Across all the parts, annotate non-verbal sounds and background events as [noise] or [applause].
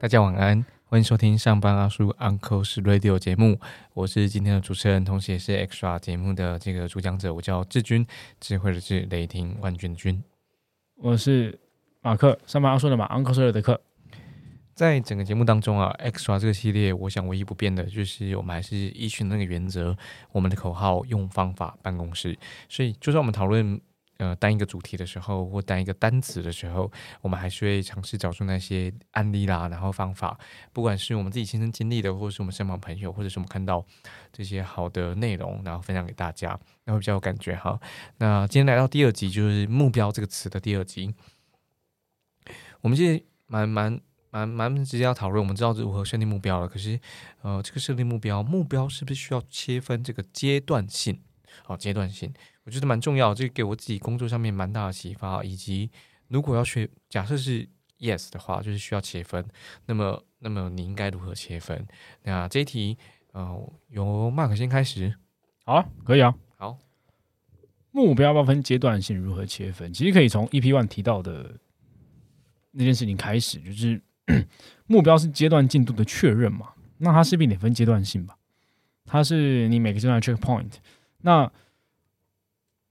大家晚安，欢迎收听上班阿叔 Uncle 是 Radio 节目，我是今天的主持人，同时也是 Extra 节目的这个主讲者，我叫志军，智慧的智，雷霆万钧的钧。我是马克，上班阿叔的马 Uncle 是的克。在整个节目当中啊，Extra 这个系列，我想唯一不变的就是我们还是依循那个原则，我们的口号用方法办公室，所以就算我们讨论。呃，单一个主题的时候，或单一个单词的时候，我们还是会尝试找出那些案例啦，然后方法，不管是我们自己亲身经历的，或者是我们身旁朋友，或者是我们看到这些好的内容，然后分享给大家，那会比较有感觉哈。那今天来到第二集，就是目标这个词的第二集，我们现在蛮蛮蛮蛮直接要讨论，我们知道如何设定目标了，可是呃，这个设定目标，目标是不是需要切分这个阶段性？哦，阶段性。我觉得蛮重要，这给我自己工作上面蛮大的启发。以及如果要学，假设是 yes 的话，就是需要切分。那么，那么你应该如何切分？那这一题，呃，由 Mark 先开始。好啊，可以啊。好，目标要分阶段性如何切分？其实可以从 EP One 提到的那件事情开始，就是 [clears throat] 目标是阶段进度的确认嘛。那它势必得分阶段性吧？它是你每个阶段 check point。那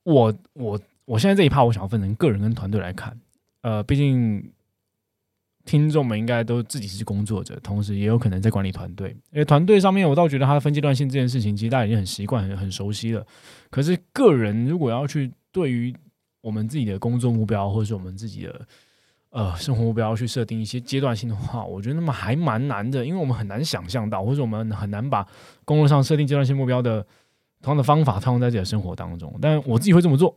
我我我现在这一趴，我想要分成个人跟团队来看。呃，毕竟听众们应该都自己是工作者，同时也有可能在管理团队。因为团队上面，我倒觉得它分阶段性这件事情，其实大家已经很习惯、很很熟悉了。可是个人如果要去对于我们自己的工作目标，或者是我们自己的呃生活目标去设定一些阶段性的话，我觉得那么还蛮难的，因为我们很难想象到，或者我们很难把工作上设定阶段性目标的。同样的方法套用在自己的生活当中，但我自己会这么做。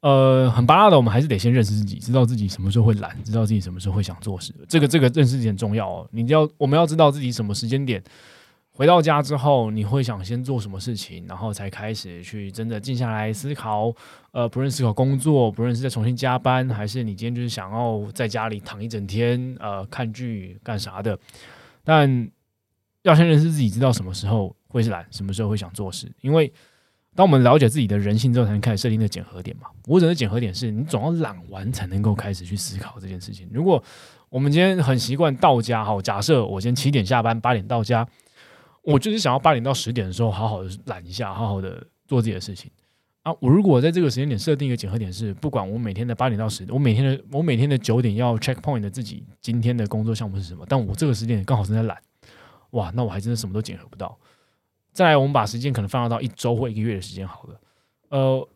呃，很巴拉的，我们还是得先认识自己，知道自己什么时候会懒，知道自己什么时候会想做事。这个这个认识很重要哦。你要我们要知道自己什么时间点回到家之后，你会想先做什么事情，然后才开始去真的静下来思考。呃，不论思考工作，不论是再重新加班，还是你今天就是想要在家里躺一整天，呃，看剧干啥的。但要先认识自己，知道什么时候。会是懒，什么时候会想做事？因为当我们了解自己的人性之后，才能开始设定的检核点嘛。我指的检核点是你总要懒完才能够开始去思考这件事情。如果我们今天很习惯到家，好，假设我今天七点下班，八点到家，我就是想要八点到十点的时候好好的懒一下，好好的做自己的事情啊。我如果在这个时间点设定一个检核点是，不管我每天的八点到十点，我每天的我每天的九点要 check point 的自己今天的工作项目是什么，但我这个时间点刚好正在懒，哇，那我还真的什么都检核不到。再来，我们把时间可能放大到一周或一个月的时间好了。呃，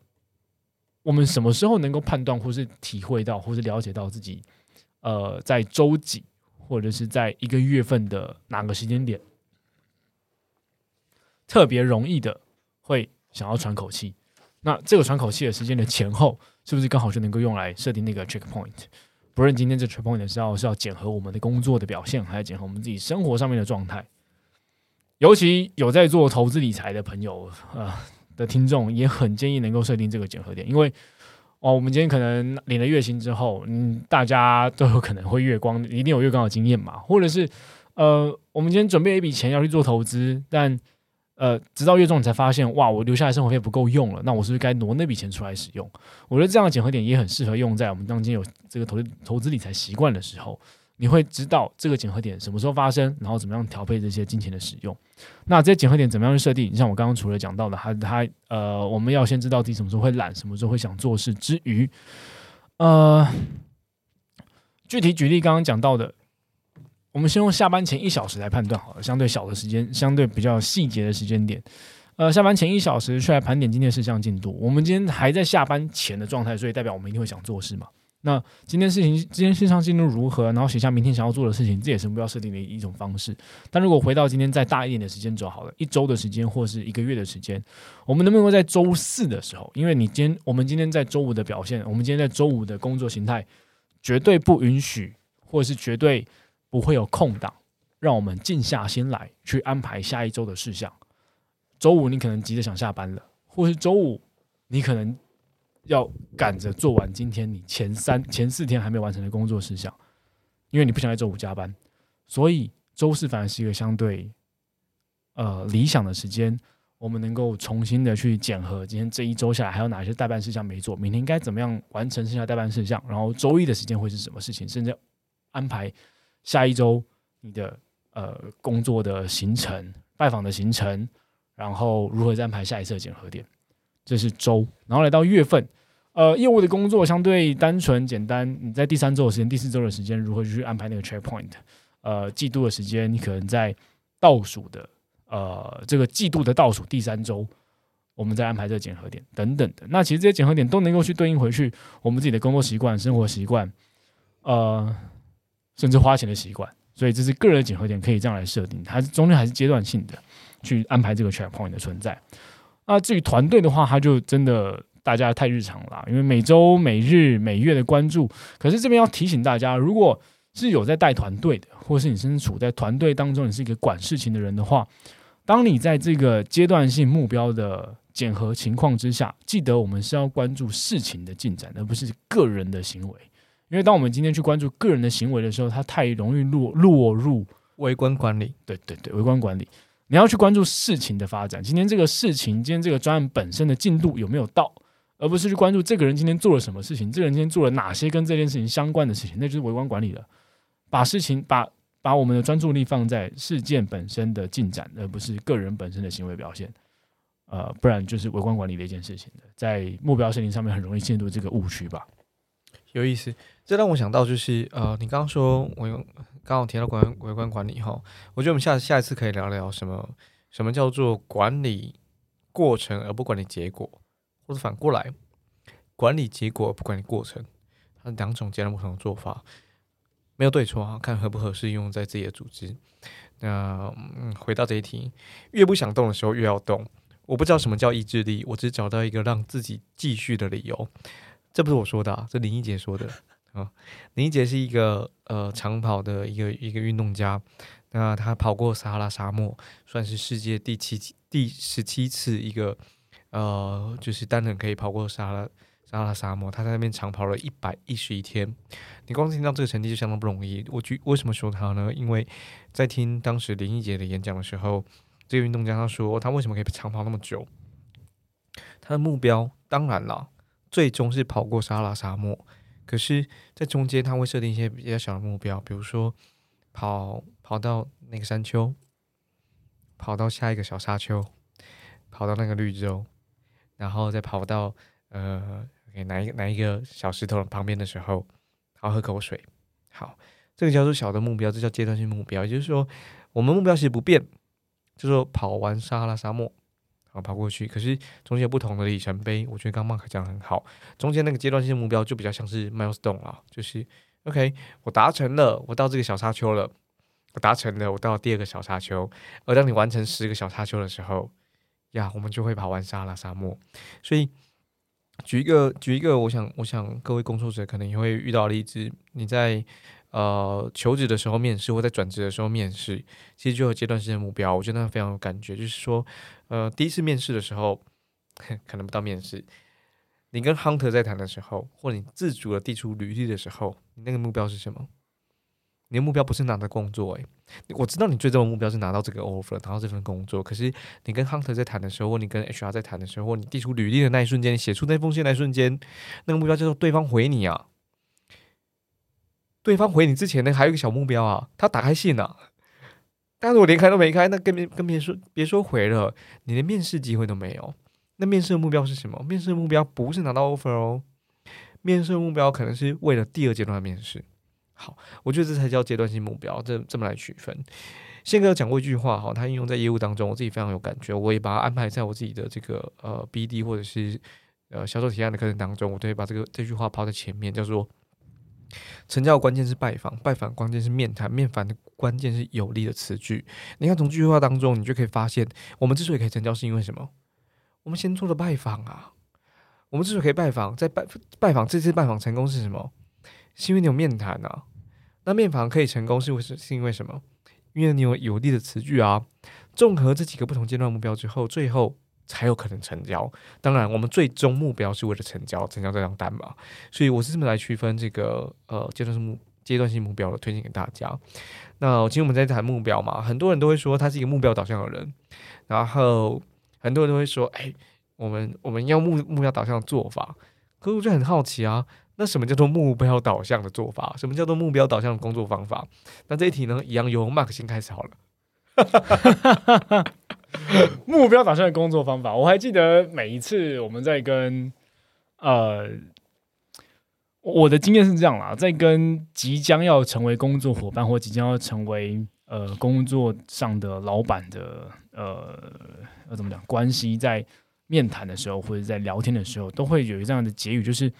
我们什么时候能够判断，或是体会到，或是了解到自己，呃，在周几或者是在一个月份的哪个时间点，特别容易的会想要喘口气？那这个喘口气的时间的前后，是不是刚好就能够用来设定那个 check point？不论今天这 check point 是要是要检核我们的工作的表现，还是检核我们自己生活上面的状态？尤其有在做投资理财的朋友啊的听众，也很建议能够设定这个检核点，因为哦，我们今天可能领了月薪之后，嗯，大家都有可能会月光，一定有月光的经验嘛，或者是呃，我们今天准备一笔钱要去做投资，但呃，直到月中你才发现，哇，我留下来生活费不够用了，那我是不是该挪那笔钱出来使用？我觉得这样的检核点也很适合用在我们当今有这个投投资理财习惯的时候。你会知道这个检核点什么时候发生，然后怎么样调配这些金钱的使用。那这些检核点怎么样去设定？你像我刚刚除了讲到的，还他呃，我们要先知道自己什么时候会懒，什么时候会想做事之余，呃，具体举例刚刚讲到的，我们先用下班前一小时来判断好了，相对小的时间，相对比较细节的时间点。呃，下班前一小时去来盘点今天事项进度。我们今天还在下班前的状态，所以代表我们一定会想做事嘛。那今天事情，今天线上进度如何？然后写下明天想要做的事情，这也是目标设定的一种方式。但如果回到今天再大一点的时间轴，好了，一周的时间或是一个月的时间，我们能不能够在周四的时候？因为你今天我们今天在周五的表现，我们今天在周五的工作形态，绝对不允许，或者是绝对不会有空档，让我们静下心来去安排下一周的事项。周五你可能急着想下班了，或是周五你可能。要赶着做完今天你前三前四天还没完成的工作事项，因为你不想在周五加班，所以周四反而是一个相对呃理想的时间。我们能够重新的去检核今天这一周下来还有哪些代办事项没做，明天该怎么样完成剩下代办事项，然后周一的时间会是什么事情，甚至安排下一周你的呃工作的行程、拜访的行程，然后如何再安排下一次的检核点，这是周，然后来到月份。呃，业务的工作相对单纯简单。你在第三周的时间、第四周的时间，如何去安排那个 checkpoint？呃，季度的时间，你可能在倒数的呃这个季度的倒数第三周，我们再安排这个检核点等等的。那其实这些检核点都能够去对应回去我们自己的工作习惯、生活习惯，呃，甚至花钱的习惯。所以这是个人的检核点，可以这样来设定。它中间还是阶段性的去安排这个 checkpoint 的存在。那至于团队的话，它就真的。大家太日常了，因为每周、每日、每月的关注。可是这边要提醒大家，如果是有在带团队的，或是你身处在团队当中，你是一个管事情的人的话，当你在这个阶段性目标的检核情况之下，记得我们是要关注事情的进展，而不是个人的行为。因为当我们今天去关注个人的行为的时候，它太容易落落入微观管理。对对对，微观管理，你要去关注事情的发展。今天这个事情，今天这个专案本身的进度有没有到？而不是去关注这个人今天做了什么事情，这个人今天做了哪些跟这件事情相关的事情，那就是微观管理了。把事情把把我们的专注力放在事件本身的进展，而不是个人本身的行为表现。呃，不然就是微观管理的一件事情的，在目标设定上面很容易陷入这个误区吧。有意思，这让我想到就是呃，你刚刚说我用刚好提到管微观管理哈，我觉得我们下下一次可以聊聊什么什么叫做管理过程而不管理结果。或者反过来，管理结果而不管理过程，它两种截然不同的做法，没有对错啊，看合不合适用在自己的组织。那嗯，回到这一题，越不想动的时候越要动。我不知道什么叫意志力，我只找到一个让自己继续的理由。这不是我说的，啊这林一杰说的啊。[laughs] 林一杰是一个呃长跑的一个一个运动家，那他跑过撒哈拉沙漠，算是世界第七第十七次一个。呃，就是单人可以跑过撒拉撒哈拉沙漠，他在那边长跑了一百一十一天。你光听到这个成绩就相当不容易。我举为什么说他呢？因为在听当时林一杰的演讲的时候，这个运动家他说他为什么可以长跑那么久？他的目标当然了，最终是跑过撒拉沙漠。可是，在中间他会设定一些比较小的目标，比如说跑跑到那个山丘，跑到下一个小沙丘，跑到那个绿洲。然后再跑到呃，给哪一个哪一个小石头旁边的时候，好喝口水。好，这个叫做小的目标，这叫阶段性目标。也就是说，我们目标其实不变，就说跑完撒哈拉沙漠，好跑过去。可是中间有不同的里程碑，我觉得刚刚 Mark 讲的很好。中间那个阶段性目标就比较像是 milestone 啊，就是 OK，我达成了，我到这个小沙丘了，我达成了，我到第二个小沙丘。而当你完成十个小沙丘的时候，呀，我们就会跑完沙拉沙漠。所以，举一个举一个，我想我想各位工作者可能也会遇到例子。你在呃求职的时候面试，或在转职的时候面试，其实就有阶段性的目标。我觉得那非常有感觉，就是说，呃，第一次面试的时候，[laughs] 可能不到面试，你跟 hunter 在谈的时候，或你自主的递出履历的时候，你那个目标是什么？你的目标不是拿到工作，诶，我知道你最终的目标是拿到这个 offer，拿到这份工作。可是你跟 hunter 在谈的时候，或你跟 HR 在谈的时候，或你递出履历的那一瞬间，写出那封信那一瞬间，那个目标叫做对方回你啊。对方回你之前呢，还有一个小目标啊，他打开信啊。但是我连开都没开，那跟别跟别说别说回了，你连面试机会都没有。那面试的目标是什么？面试的目标不是拿到 offer 哦，面试的目标可能是为了第二阶段的面试。好，我觉得这才叫阶段性目标，这这么来区分。宪哥讲过一句话，哈，他应用在业务当中，我自己非常有感觉，我也把它安排在我自己的这个呃 BD 或者是呃销售提案的课程当中，我都会把这个这句话抛在前面，叫做成交的关键是拜访，拜访关键是面谈，面谈的关键是有力的词句。你看从这句话当中，你就可以发现，我们之所以可以成交，是因为什么？我们先做了拜访啊。我们之所以可以拜访，在拜拜访这次拜访成功是什么？是因为你有面谈啊，那面访可以成功是为是是因为什么？因为你有有力的词句啊。综合这几个不同阶段目标之后，最后才有可能成交。当然，我们最终目标是为了成交，成交这张单嘛。所以我是这么来区分这个呃阶段性目阶段性目标的，推荐给大家。那今天我们在谈目标嘛，很多人都会说他是一个目标导向的人，然后很多人都会说，哎，我们我们要目目标导向的做法。可是我就很好奇啊，那什么叫做目标导向的做法？什么叫做目标导向的工作方法？那这一题呢，一样由 Mark 先开始好了。[laughs] [laughs] 目标导向的工作方法，我还记得每一次我们在跟呃，我的经验是这样啦，在跟即将要成为工作伙伴或即将要成为呃工作上的老板的呃怎么讲关系在。面谈的时候，或者在聊天的时候，都会有这样的结语，就是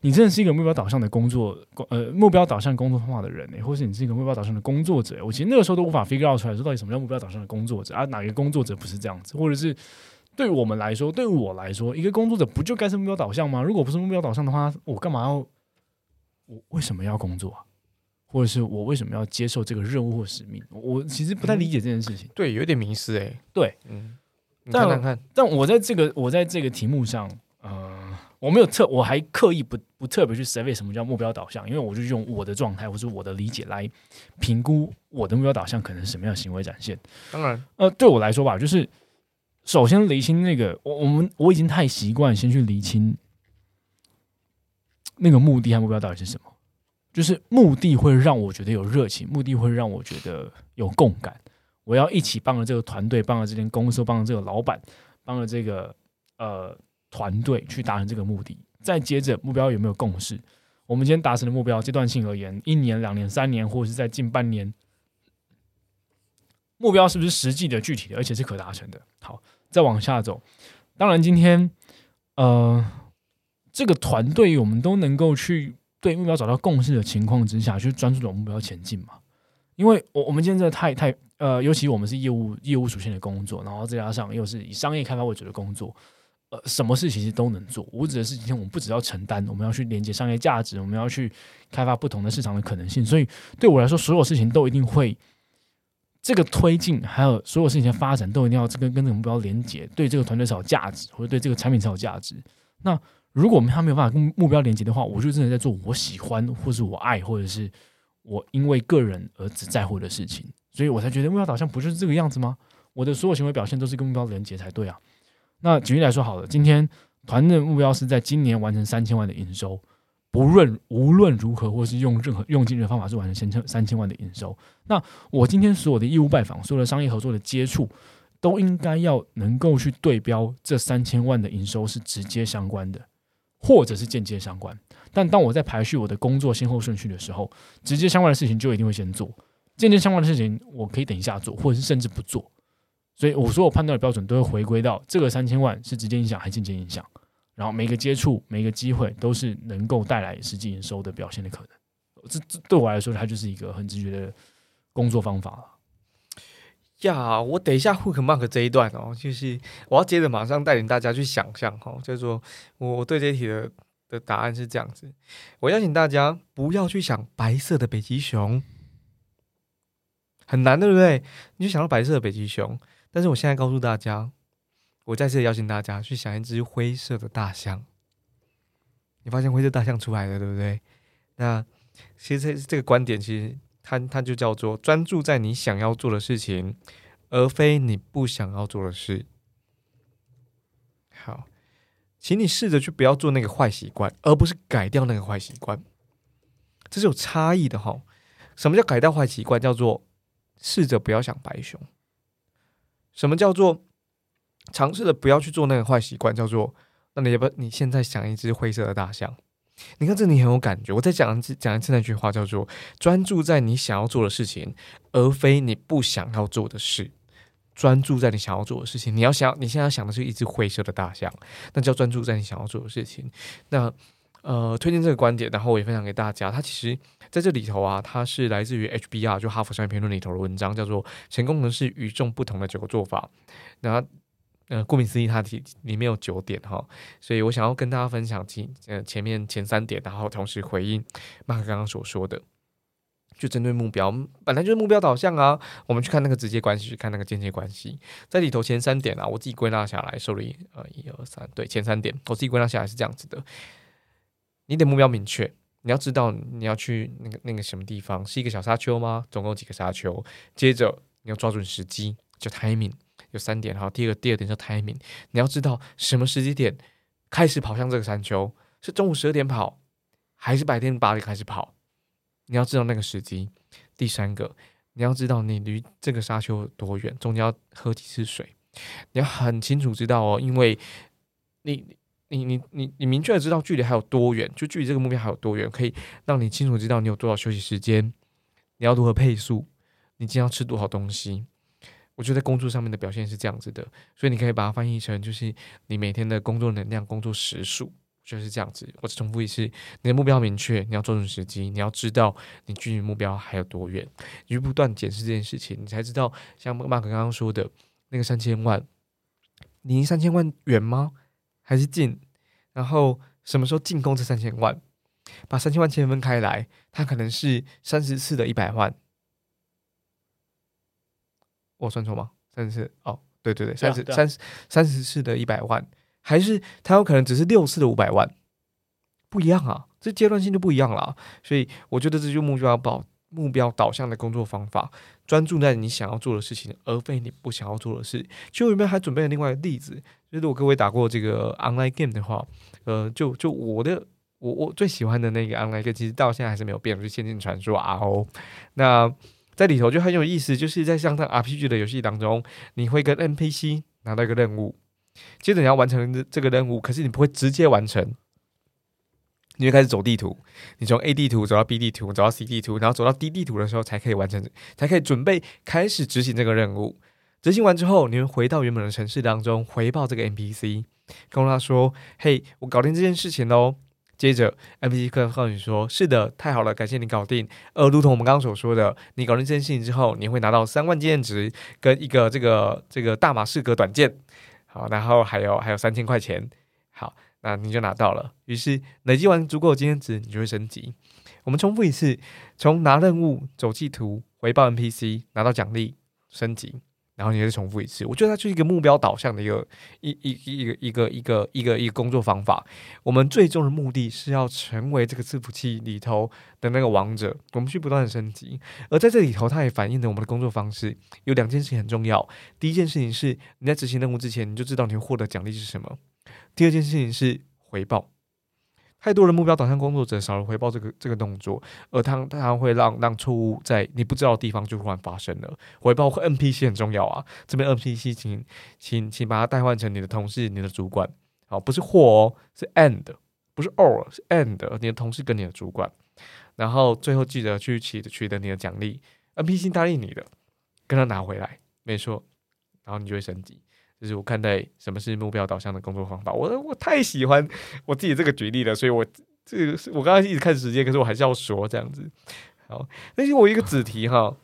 你真的是一个目标导向的工作，呃，目标导向工作方法的人呢，或是你是一个目标导向的工作者。我其实那个时候都无法 figure out 出来，说到底什么叫目标导向的工作者啊？哪个工作者不是这样子？或者是对我们来说，对我来说，一个工作者不就该是目标导向吗？如果不是目标导向的话，我干嘛要？我为什么要工作？或者是我为什么要接受这个任务或使命？我其实不太理解这件事情。对，有点迷失哎。对，嗯。但但我在这个我在这个题目上，呃，我没有特，我还刻意不不特别去 survey 什么叫目标导向，因为我就用我的状态或者我的理解来评估我的目标导向可能是什么样的行为展现。当然，呃，对我来说吧，就是首先厘清那个我我们我已经太习惯先去厘清那个目的和目标到底是什么，就是目的会让我觉得有热情，目的会让我觉得有共感。我要一起帮着这个团队，帮着这间公司，帮着这个老板，帮着这个呃团队去达成这个目的。再接着，目标有没有共识？我们今天达成的目标，阶段性而言，一年、两年、三年，或者是在近半年，目标是不是实际的、具体的，而且是可达成的？好，再往下走。当然，今天呃，这个团队我们都能够去对目标找到共识的情况之下，去专注往目标前进嘛。因为我我们今天真的太太呃，尤其我们是业务业务属性的工作，然后再加上又是以商业开发为主的工作，呃，什么事其实都能做。我指的是今天我们不只要承担，我们要去连接商业价值，我们要去开发不同的市场的可能性。所以对我来说，所有事情都一定会这个推进，还有所有事情的发展都一定要这个跟这个目标连接，对这个团队才有价值，或者对这个产品才有价值。那如果我们他没有办法跟目标连接的话，我就真的在做我喜欢，或是我爱，或者是。我因为个人而只在乎的事情，所以我才觉得目标导向不就是这个样子吗？我的所有行为表现都是跟目标连接才对啊。那举例来说好了，今天团队目标是在今年完成三千万的营收，不论无论如何，或是用任何用尽的方法是完成三千三千万的营收。那我今天所有的业务拜访，所有的商业合作的接触，都应该要能够去对标这三千万的营收是直接相关的，或者是间接相关。但当我在排序我的工作先后顺序的时候，直接相关的事情就一定会先做，间接相关的事情我可以等一下做，或者是甚至不做。所以我所有判断的标准都会回归到这个三千万是直接影响还是间接影响，然后每个接触每个机会都是能够带来实际营收的表现的可能。这这对我来说，它就是一个很直觉的工作方法了。呀，我等一下 hook mark 这一段哦，就是我要接着马上带领大家去想象哈，就是说我对这题的。的答案是这样子，我邀请大家不要去想白色的北极熊，很难，对不对？你就想到白色的北极熊，但是我现在告诉大家，我再次邀请大家去想一只灰色的大象。你发现灰色大象出来了，对不对？那其实这个观点，其实它它就叫做专注在你想要做的事情，而非你不想要做的事。好。请你试着去不要做那个坏习惯，而不是改掉那个坏习惯，这是有差异的哈。什么叫改掉坏习惯？叫做试着不要想白熊。什么叫做尝试着不要去做那个坏习惯？叫做那你要不你现在想一只灰色的大象？你看这你很有感觉。我再讲一次讲一次那句话，叫做专注在你想要做的事情，而非你不想要做的事。专注在你想要做的事情。你要想，你现在想的是一只灰色的大象，那叫专注在你想要做的事情。那呃，推荐这个观点，然后我也分享给大家。它其实在这里头啊，它是来自于 HBR 就哈佛商业评论里头的文章，叫做《成功人士与众不同的九个做法》。那呃，顾名思义，它里里面有九点哈，所以我想要跟大家分享前呃前面前三点，然后同时回应马克刚刚所说的。就针对目标，本来就是目标导向啊。我们去看那个直接关系，去看那个间接关系，在里头前三点啊，我自己归纳下来所以呃，一二三，对，前三点，我自己归纳下来是这样子的。你的目标明确，你要知道你要去那个那个什么地方，是一个小沙丘吗？总共几个沙丘？接着你要抓准时机，叫 timing，有三点哈。第二个，第二点叫 timing，你要知道什么时机点开始跑向这个山丘，是中午十二点跑，还是白天八点开始跑？你要知道那个时机。第三个，你要知道你离这个沙丘有多远，中间要喝几次水，你要很清楚知道哦，因为你。你你你你明确的知道距离还有多远，就距离这个目标还有多远，可以让你清楚知道你有多少休息时间，你要如何配速，你今天要吃多少东西。我觉得工作上面的表现是这样子的，所以你可以把它翻译成就是你每天的工作能量、工作时数，就是这样子。我重复一次，你的目标明确，你要抓准时机，你要知道你距离目标还有多远，你就不断检视这件事情，你才知道像马克刚刚说的那个三千万，离三千万远吗？还是近？然后什么时候进攻这三千万？把三千万切分开来，它可能是三十次的一百万。我算错吗？三十四？哦，对对对，三十三十三十四的一百万，还是它有可能只是六次的五百万？不一样啊，这阶段性就不一样了。所以我觉得这就目标保目标导向的工作方法，专注在你想要做的事情，而非你不想要做的事。其实我里面还准备了另外一个例子。如果各位打过这个 online game 的话，呃，就就我的我我最喜欢的那个 online game，其实到现在还是没有变，就是《仙境传说》RO。那在里头就很有意思，就是在像这 RPG 的游戏当中，你会跟 NPC 拿到一个任务，接着你要完成这个任务，可是你不会直接完成，你会开始走地图，你从 A 地图走到 B 地图，走到 C 地图，然后走到 D 地图的时候才可以完成，才可以准备开始执行这个任务。执行完之后，你会回到原本的城市当中，回报这个 NPC，跟他说：“嘿，我搞定这件事情喽。”接着 NPC 告诉你说：“是的，太好了，感谢你搞定。”而如同我们刚刚所说的，你搞定这件事情之后，你会拿到三万经验值跟一个这个这个大马士革短剑，好，然后还有还有三千块钱，好，那你就拿到了。于是累积完足够的经验值，你就会升级。我们重复一次：从拿任务、走地图、回报 NPC、拿到奖励、升级。然后你再重复一次，我觉得它就是一个目标导向的一个一一一个一个一个一个一个工作方法。我们最终的目的是要成为这个伺服器里头的那个王者，我们去不断的升级。而在这里头，它也反映了我们的工作方式有两件事情很重要。第一件事情是你在执行任务之前，你就知道你获得奖励是什么。第二件事情是回报。太多的目标导向工作者少了回报这个这个动作，而他他会让让错误在你不知道的地方就突然发生了。回报和 NPC 很重要啊，这边 NPC 请请请把它代换成你的同事、你的主管，好，不是或哦，是 and，不是 or，是 and，你的同事跟你的主管，然后最后记得去取取得你的奖励，NPC 答应你的，跟他拿回来，没错，然后你就会升级。就是我看待什么是目标导向的工作方法，我我太喜欢我自己这个举例了，所以我这个是我刚刚一直看时间，可是我还是要说这样子。好，那就我一个子题哈，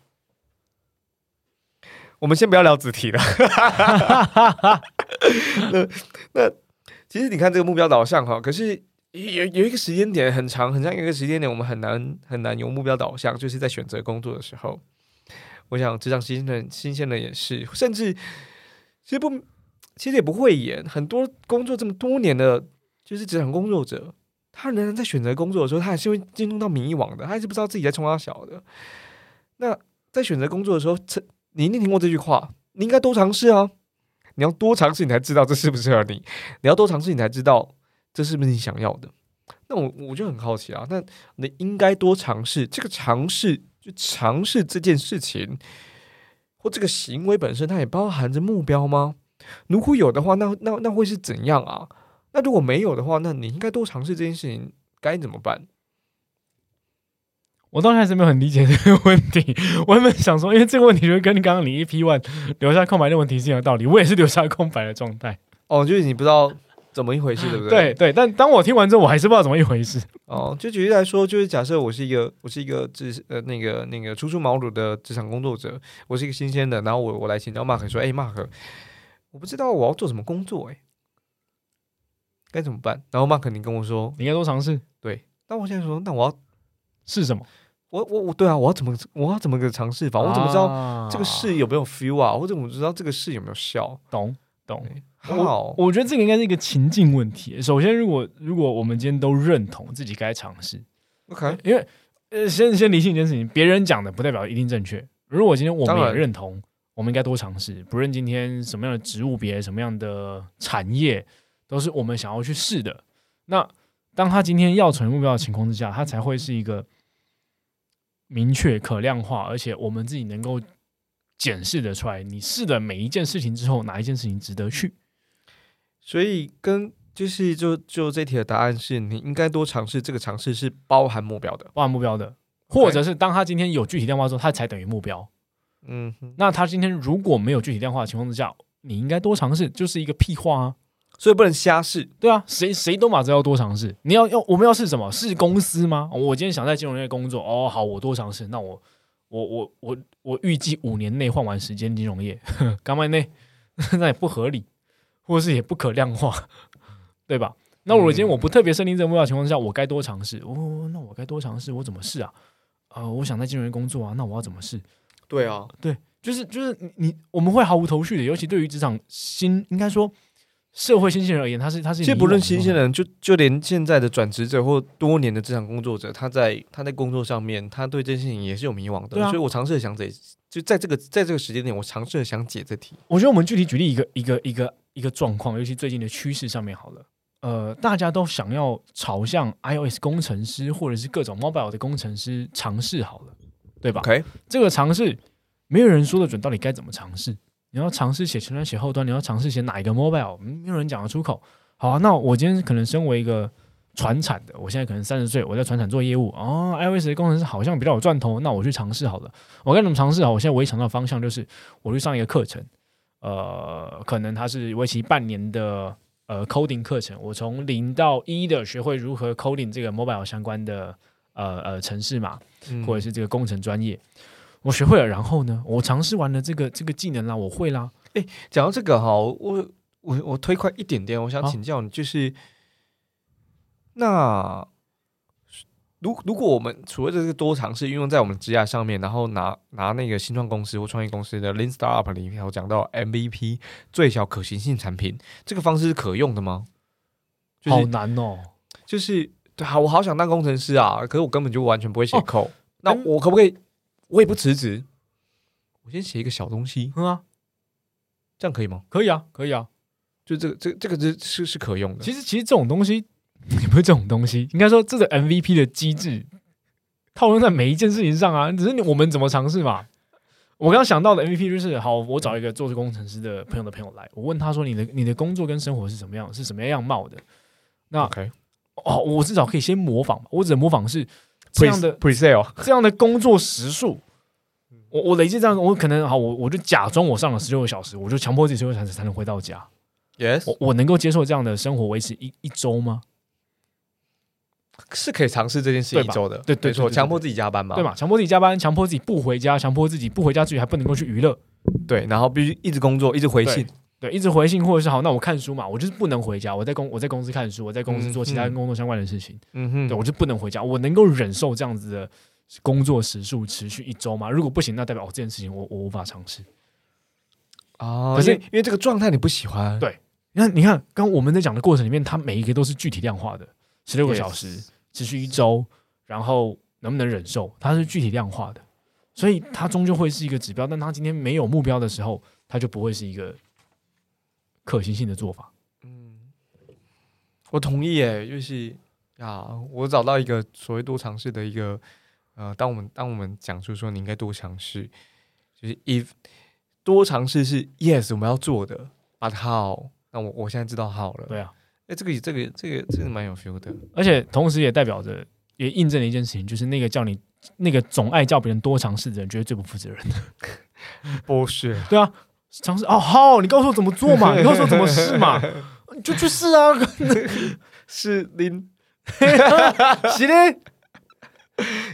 我们先不要聊子题了。[laughs] 那那其实你看这个目标导向哈，可是有有一个时间点很长，很长一个时间点，我们很难很难有目标导向，就是在选择工作的时候。我想职场新鲜的新鲜的也是，甚至。其实不，其实也不会演。很多工作这么多年的，就是职场工作者，他仍然在选择工作的时候，他还是会进入到迷惘的，他还是不知道自己在冲哪小的。那在选择工作的时候，这你一定听过这句话：你应该多尝试啊！你要多尝试，你才知道这适不适合你；你要多尝试，你才知道这是不是你想要的。那我我就很好奇啊，那你应该多尝试，这个尝试就尝试这件事情。或这个行为本身，它也包含着目标吗？如果有的话，那那那会是怎样啊？那如果没有的话，那你应该多尝试这件事情，该怎么办？我当时还是没有很理解这个问题。[laughs] 我原本想说，因为这个问题就跟你刚刚你一 P one 留下空白的问题是一样的道理，我也是留下空白的状态。哦，就是你不知道。怎么一回事，[laughs] 对不对？对对，但当我听完之后，我还是不知道怎么一回事。哦，就举例来说，就是假设我是一个，我是一个职呃那个那个初出茅庐的职场工作者，我是一个新鲜的，然后我我来请教 Mark 说，哎，Mark，我不知道我要做什么工作，哎，该怎么办？然后 Mark 你跟我说，你应该多尝试。对，那我现在说，那我要试什么？我我我对啊，我要怎么我要怎么个尝试法？我怎么知道这个事有没有 feel 啊？或者我知道这个事有没有效？懂懂。好，我觉得这个应该是一个情境问题。首先，如果如果我们今天都认同自己该尝试，OK，因为呃，先先理性一件事情，别人讲的不代表一定正确。如果今天我们也认同，我我们应该多尝试，不论今天什么样的职务别、什么样的产业，都是我们想要去试的。那当他今天要成为目标的情况之下，他才会是一个明确、可量化，而且我们自己能够检视的出来。你试的每一件事情之后，哪一件事情值得去？所以跟就是就就这题的答案是你应该多尝试，这个尝试是包含目标的。包含目标的，或者是当他今天有具体量化之后，他才等于目标。嗯哼，那他今天如果没有具体量化的情况之下，你应该多尝试，就是一个屁话啊！所以不能瞎试。对啊，谁谁都马知要多尝试。你要要我们要试什么？是公司吗？我今天想在金融业工作，哦，好，我多尝试。那我我我我我预计五年内换完时间金融业，干嘛内 [laughs] 那也不合理，或者是也不可量化，[laughs] 对吧？那我今天我不特别设定这个目标的情况之下，我该多尝试。哦，那我该多尝试，我怎么试啊？呃，我想在金融业工作啊，那我要怎么试？对啊，对，就是就是你你我们会毫无头绪的，尤其对于职场新，应该说社会新鲜人而言，他是他是其实不论新鲜人，就就连现在的转职者或多年的职场工作者，他在他在工作上面，他对这件事情也是有迷惘的。对啊所以我尝试的想解，就在这个在这个时间点，我尝试的想解这题。我觉得我们具体举例一个一个一个一个状况，尤其最近的趋势上面好了，呃，大家都想要朝向 iOS 工程师或者是各种 mobile 的工程师尝试好了，对吧 OK，这个尝试没有人说得准到底该怎么尝试。你要尝试写前端、写后端，你要尝试写哪一个 mobile，嗯没有人讲得出口。好啊，那我今天可能身为一个传产的，我现在可能三十岁，我在传产做业务哦，iOS 的工程师好像比较有赚头，那我去尝试好了。我该怎么尝试好？我现在唯一想到的方向就是我去上一个课程，呃，可能它是为期半年的呃 coding 课程，我从零到一的学会如何 coding 这个 mobile 相关的呃呃程式码，嗯。或者是这个工程专业，我学会了，然后呢，我尝试完了这个这个技能啦，我会啦，讲到这个哈，我我我推快一点点，我想请教你，就是那如如果我们除了这个多尝试运用在我们职业上面，然后拿拿那个新创公司或创业公司的 Lean Startup 里面有讲到 MVP 最小可行性产品，这个方式是可用的吗？就好难哦。就是对啊，我好想当工程师啊，可是我根本就完全不会写那嗯我可不可以？我也不辞职，我先写一个小东西，嗯啊，这样可以吗？可以啊，可以啊。就这个这这个是是是可用的。其实其实这种东西 [laughs] 也不是这种东西，应该说这个 MVP 的机制套用在每一件事情上啊，只是你我们怎么尝试嘛。我刚刚想到的 MVP 就是，好，我找一个做工程师的朋友的朋友来，我问他说，你的你的工作跟生活是什么样，是什么样貌的？那 OK，哦，我至少可以先模仿吧，我只能模仿是这样的 presale 这样的工作时数，我我累计这样，我可能好，我我就假装我上了十六个小时，我就强迫自己十六个小时才能回到家。yes 我我能够接受这样的生活维持一一周吗？是可以尝试这件事情一周的，对对没错，强迫自己加班嘛，对？嘛？强迫自己加班，强迫自己不回家，强迫自己不回家之余还不能够去娱乐，对，然后必须一直工作，一直回信，对，一直回信或者是好，那我看书嘛，我就是不能回家，我在公我在公司看书，我在公司做其他嗯。跟工作相关的事情，嗯哼，对我就不能回家，我能够忍受这样子的工作时数持续一周吗？如果不行，那代表哦这件事情我我无法尝试。哦，可是因为因为这个状态你不喜欢，对你看，你看，刚刚我们在讲的过程里面，它每一个都是具体量化的，十六个小时，持续一周，然后能不能忍受，它是具体量化的，所以它终究会是一个指标。但它今天没有目标的时候，它就不会是一个可行性的做法。嗯我同意耶，就是啊，我找到一个所谓多尝试的一个，呃，当我们当我们讲出说你应该多尝试，就是 if 多尝试是 yes 我们要做的，but how？那我我现在知道 how 了，对啊，哎，这个这个这个这个蛮有 feel 的，而且同时也代表着，也印证了一件事情，就是那个叫你那个总爱叫别人多尝试的人，绝对最不负责任的。[laughs] 不是，对啊，尝试哦，好，你告诉我怎么做嘛，你告诉我怎么试嘛，你就去试啊。[laughs] 是零行嘞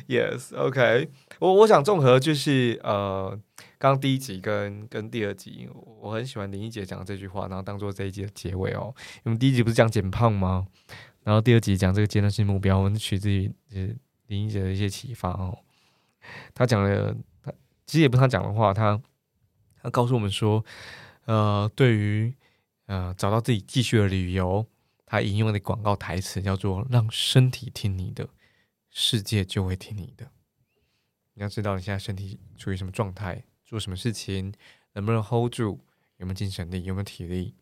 ，Yes，OK，、我我想综合就是呃，刚第一集跟跟第二集，我很喜欢林一姐讲的这句话，然后当做这一集的结尾哦。我们第一集不是讲减胖吗？然后第二集讲这个阶段性目标，我们取自于呃林一姐的一些启发哦。她讲了，她其实也不是她讲的话，她她告诉我们说，呃，对于呃找到自己继续的理由，她引用的广告台词叫做“让身体听你的”。世界就会听你的。你要知道你现在身体处于什么状态，做什么事情，能不能 hold 住，有没有精神力，有没有体力。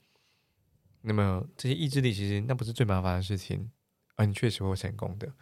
那么这些意志力其实那不是最麻烦的事情，而你确实会成功的。